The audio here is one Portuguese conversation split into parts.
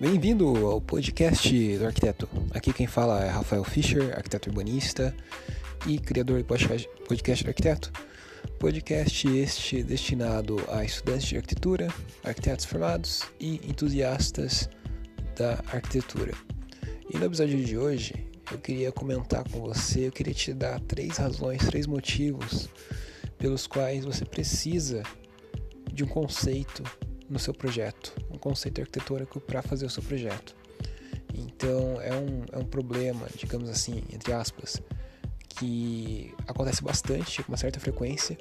Bem-vindo ao podcast do arquiteto. Aqui quem fala é Rafael Fischer, arquiteto urbanista e criador do podcast do arquiteto. Podcast este destinado a estudantes de arquitetura, arquitetos formados e entusiastas da arquitetura. E no episódio de hoje eu queria comentar com você, eu queria te dar três razões, três motivos pelos quais você precisa de um conceito no seu projeto, um conceito arquitetônico para fazer o seu projeto. Então é um, é um problema, digamos assim, entre aspas, que acontece bastante, com uma certa frequência,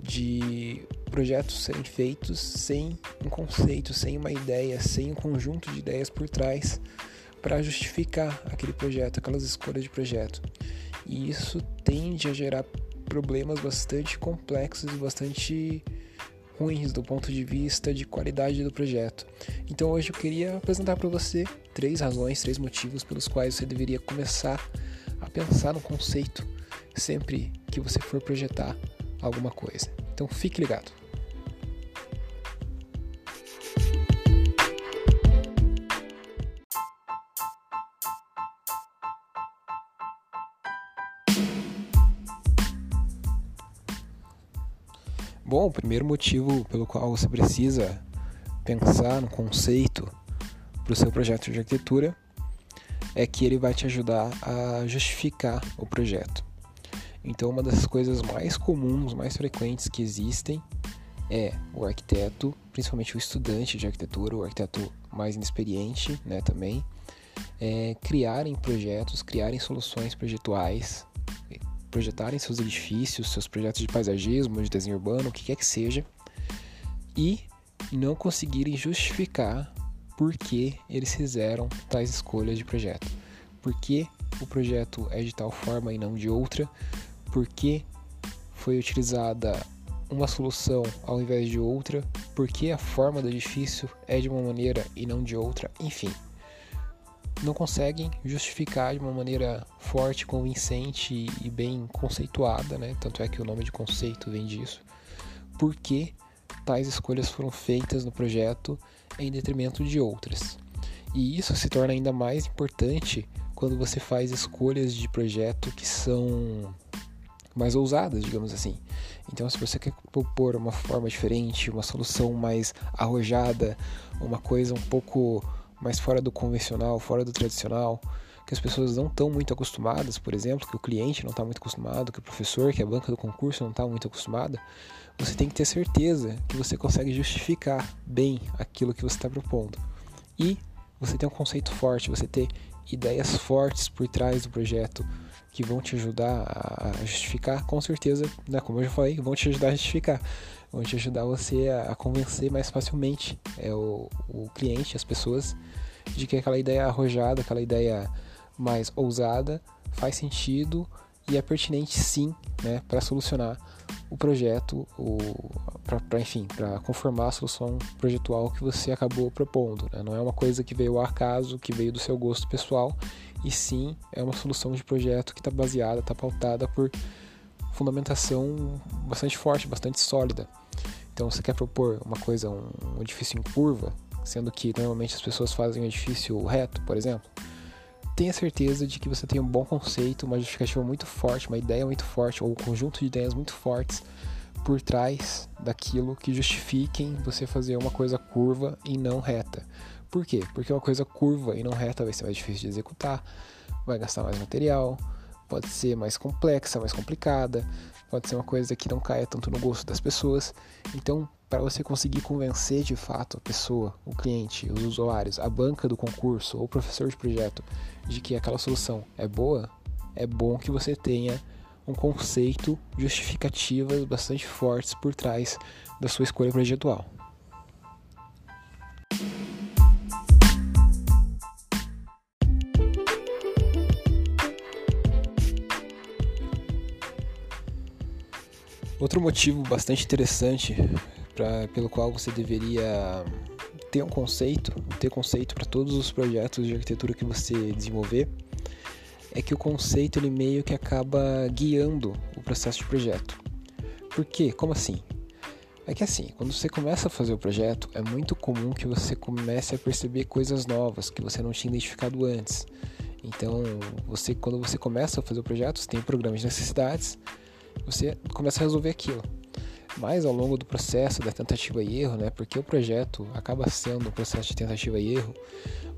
de projetos serem feitos sem um conceito, sem uma ideia, sem um conjunto de ideias por trás para justificar aquele projeto, aquelas escolhas de projeto. E isso tende a gerar problemas bastante complexos e bastante ruins do ponto de vista de qualidade do projeto. Então hoje eu queria apresentar para você três razões, três motivos pelos quais você deveria começar a pensar no conceito sempre que você for projetar alguma coisa. Então fique ligado. Bom, o primeiro motivo pelo qual você precisa pensar no conceito para o seu projeto de arquitetura é que ele vai te ajudar a justificar o projeto. Então, uma das coisas mais comuns, mais frequentes que existem é o arquiteto, principalmente o estudante de arquitetura, o arquiteto mais inexperiente, né, também, é, criarem projetos, criarem soluções projetuais projetarem seus edifícios, seus projetos de paisagismo, de desenho urbano, o que quer que seja, e não conseguirem justificar por que eles fizeram tais escolhas de projeto. Por que o projeto é de tal forma e não de outra? Por que foi utilizada uma solução ao invés de outra? Por que a forma do edifício é de uma maneira e não de outra? Enfim, não conseguem justificar de uma maneira forte, convincente e bem conceituada, né? Tanto é que o nome de conceito vem disso. Por que tais escolhas foram feitas no projeto em detrimento de outras? E isso se torna ainda mais importante quando você faz escolhas de projeto que são mais ousadas, digamos assim. Então, se você quer propor uma forma diferente, uma solução mais arrojada, uma coisa um pouco mais fora do convencional, fora do tradicional, que as pessoas não estão muito acostumadas, por exemplo, que o cliente não está muito acostumado, que o professor, que a banca do concurso não está muito acostumada, você tem que ter certeza que você consegue justificar bem aquilo que você está propondo. E você tem um conceito forte, você ter ideias fortes por trás do projeto que vão te ajudar a justificar, com certeza, né, como eu já falei, vão te ajudar a justificar vão te ajudar você a, a convencer mais facilmente é, o, o cliente, as pessoas, de que aquela ideia arrojada, aquela ideia mais ousada faz sentido e é pertinente sim né, para solucionar o projeto, para enfim, para conformar a solução projetual que você acabou propondo. Né? Não é uma coisa que veio ao acaso, que veio do seu gosto pessoal, e sim é uma solução de projeto que está baseada, está pautada por fundamentação bastante forte, bastante sólida. Então, você quer propor uma coisa, um, um edifício em curva, sendo que normalmente as pessoas fazem um edifício reto, por exemplo, tenha certeza de que você tem um bom conceito, uma justificativa muito forte, uma ideia muito forte, ou um conjunto de ideias muito fortes por trás daquilo que justifiquem você fazer uma coisa curva e não reta. Por quê? Porque uma coisa curva e não reta vai ser mais difícil de executar, vai gastar mais material, pode ser mais complexa, mais complicada, pode ser uma coisa que não caia tanto no gosto das pessoas. Então, para você conseguir convencer de fato a pessoa, o cliente, os usuários, a banca do concurso ou o professor de projeto de que aquela solução é boa, é bom que você tenha um conceito, justificativas bastante fortes por trás da sua escolha projetual. Outro motivo bastante interessante pra, pelo qual você deveria ter um conceito, ter conceito para todos os projetos de arquitetura que você desenvolver, é que o conceito ele meio que acaba guiando o processo de projeto. Por quê? Como assim? É que assim, quando você começa a fazer o projeto, é muito comum que você comece a perceber coisas novas que você não tinha identificado antes. Então, você quando você começa a fazer o projeto, você tem programas de necessidades, você começa a resolver aquilo. Mas ao longo do processo da tentativa e erro, né, porque o projeto acaba sendo um processo de tentativa e erro,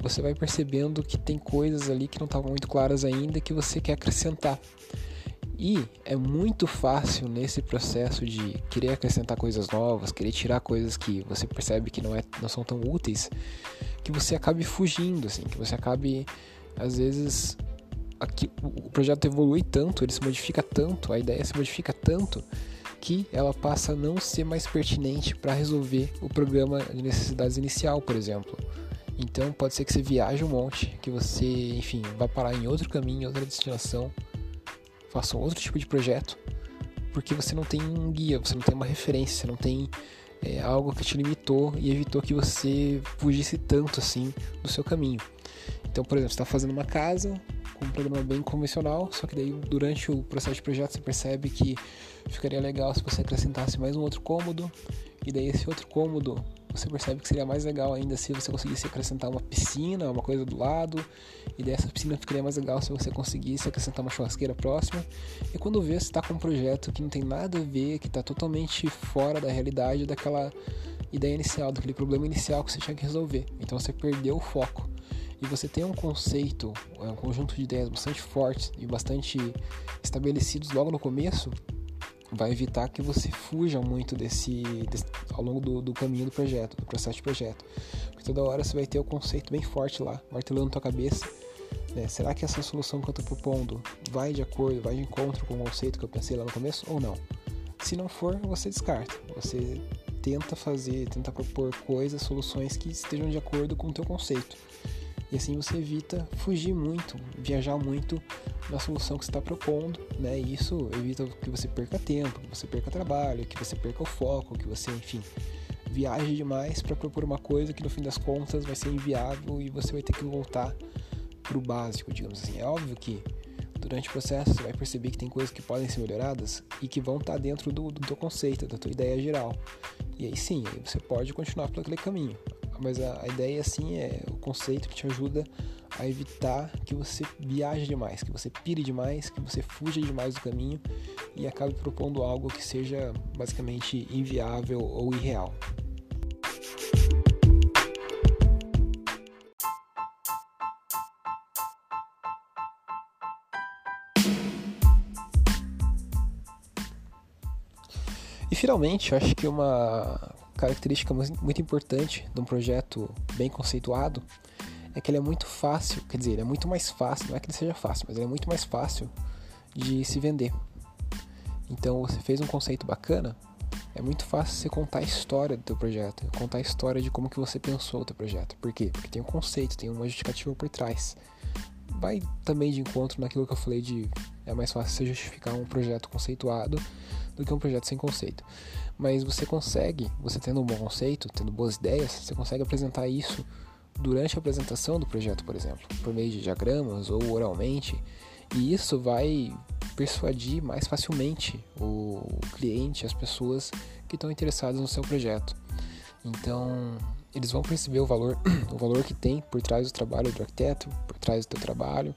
você vai percebendo que tem coisas ali que não estavam muito claras ainda que você quer acrescentar. E é muito fácil nesse processo de querer acrescentar coisas novas, querer tirar coisas que você percebe que não, é, não são tão úteis, que você acabe fugindo, assim, que você acabe, às vezes, aqui, o projeto evolui tanto, ele se modifica tanto, a ideia se modifica tanto, que ela passa a não ser mais pertinente para resolver o programa de necessidades inicial, por exemplo. Então pode ser que você viaje um monte, que você, enfim, vá parar em outro caminho, outra destinação, faça um outro tipo de projeto, porque você não tem um guia, você não tem uma referência, você não tem é, algo que te limitou e evitou que você fugisse tanto assim do seu caminho. Então, por exemplo, você está fazendo uma casa, um programa bem convencional, só que daí durante o processo de projeto você percebe que ficaria legal se você acrescentasse mais um outro cômodo, e daí esse outro cômodo você percebe que seria mais legal ainda se você conseguisse acrescentar uma piscina, uma coisa do lado, e daí essa piscina ficaria mais legal se você conseguisse acrescentar uma churrasqueira próxima. E quando vê, você está com um projeto que não tem nada a ver, que está totalmente fora da realidade daquela ideia inicial, daquele problema inicial que você tinha que resolver. Então você perdeu o foco e você tem um conceito, é, um conjunto de ideias bastante fortes e bastante estabelecidos logo no começo, vai evitar que você fuja muito desse, desse ao longo do, do, caminho do projeto, do processo de projeto. Porque toda hora você vai ter o conceito bem forte lá, martelando na tua cabeça. Né? Será que essa solução que eu estou propondo vai de acordo, vai de encontro com o conceito que eu pensei lá no começo ou não? Se não for, você descarta. Você tenta fazer, tenta propor coisas, soluções que estejam de acordo com o teu conceito. E assim você evita fugir muito, viajar muito na solução que você está propondo, né? E isso evita que você perca tempo, que você perca trabalho, que você perca o foco, que você, enfim, viaje demais para propor uma coisa que no fim das contas vai ser inviável e você vai ter que voltar para o básico, digamos assim. É óbvio que durante o processo você vai perceber que tem coisas que podem ser melhoradas e que vão estar tá dentro do, do teu conceito, da tua ideia geral. E aí sim, aí você pode continuar por aquele caminho mas a, a ideia assim é o conceito que te ajuda a evitar que você viaje demais, que você pire demais, que você fuja demais do caminho e acabe propondo algo que seja basicamente inviável ou irreal. E finalmente, eu acho que uma característica muito importante de um projeto bem conceituado é que ele é muito fácil, quer dizer, ele é muito mais fácil, não é que ele seja fácil, mas ele é muito mais fácil de se vender. Então, você fez um conceito bacana, é muito fácil você contar a história do teu projeto, contar a história de como que você pensou o teu projeto. Por quê? Porque tem um conceito, tem uma justificativa por trás. Vai também de encontro naquilo que eu falei de é mais fácil você justificar um projeto conceituado do que um projeto sem conceito mas você consegue, você tendo um bom conceito, tendo boas ideias, você consegue apresentar isso durante a apresentação do projeto, por exemplo, por meio de diagramas ou oralmente, e isso vai persuadir mais facilmente o cliente, as pessoas que estão interessadas no seu projeto. Então, eles vão perceber o valor, o valor que tem por trás do trabalho do arquiteto, por trás do teu trabalho,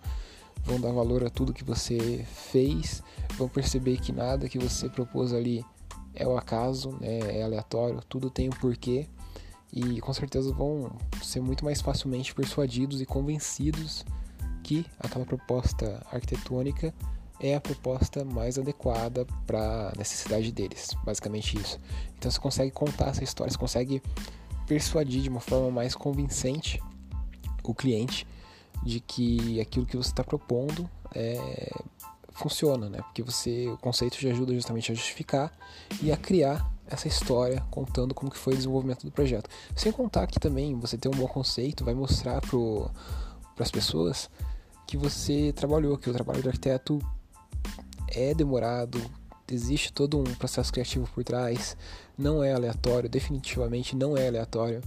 vão dar valor a tudo que você fez, vão perceber que nada que você propôs ali é o acaso, né, é aleatório, tudo tem um porquê. E com certeza vão ser muito mais facilmente persuadidos e convencidos que aquela proposta arquitetônica é a proposta mais adequada para a necessidade deles, basicamente isso. Então você consegue contar essa história, você consegue persuadir de uma forma mais convincente o cliente de que aquilo que você está propondo é funciona, né? Porque você, o conceito te ajuda justamente a justificar e a criar essa história contando como que foi o desenvolvimento do projeto. Sem contar que também você ter um bom conceito vai mostrar para as pessoas que você trabalhou, que o trabalho do arquiteto é demorado, existe todo um processo criativo por trás, não é aleatório, definitivamente não é aleatório.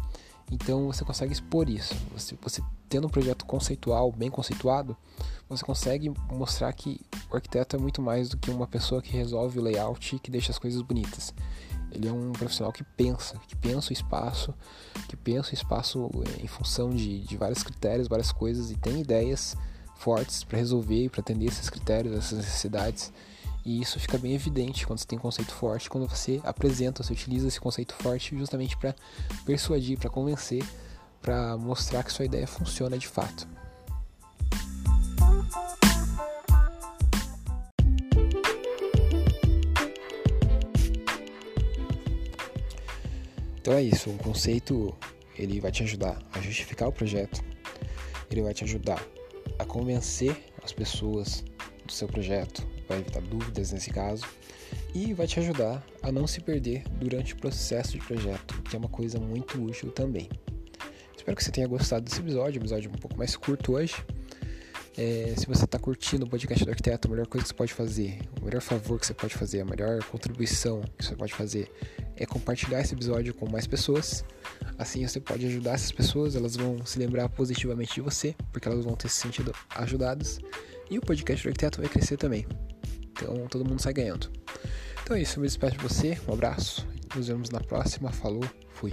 Então você consegue expor isso. Você, você tendo um projeto conceitual, bem conceituado, você consegue mostrar que o arquiteto é muito mais do que uma pessoa que resolve o layout e que deixa as coisas bonitas. Ele é um profissional que pensa, que pensa o espaço, que pensa o espaço em função de, de vários critérios, várias coisas e tem ideias fortes para resolver e para atender esses critérios, essas necessidades. E isso fica bem evidente quando você tem conceito forte, quando você apresenta, você utiliza esse conceito forte justamente para persuadir, para convencer, para mostrar que sua ideia funciona de fato. Então é isso, um conceito ele vai te ajudar a justificar o projeto, ele vai te ajudar a convencer as pessoas do seu projeto, vai evitar dúvidas nesse caso e vai te ajudar a não se perder durante o processo de projeto, que é uma coisa muito útil também. Espero que você tenha gostado desse episódio, um episódio um pouco mais curto hoje. É, se você está curtindo o podcast do arquiteto, a melhor coisa que você pode fazer, o melhor favor que você pode fazer, a melhor contribuição que você pode fazer é compartilhar esse episódio com mais pessoas. Assim você pode ajudar essas pessoas, elas vão se lembrar positivamente de você, porque elas vão ter se sentido ajudadas. E o podcast do arquiteto vai crescer também. Então todo mundo sai ganhando. Então é isso, eu me despeço de você, um abraço, nos vemos na próxima, falou, fui.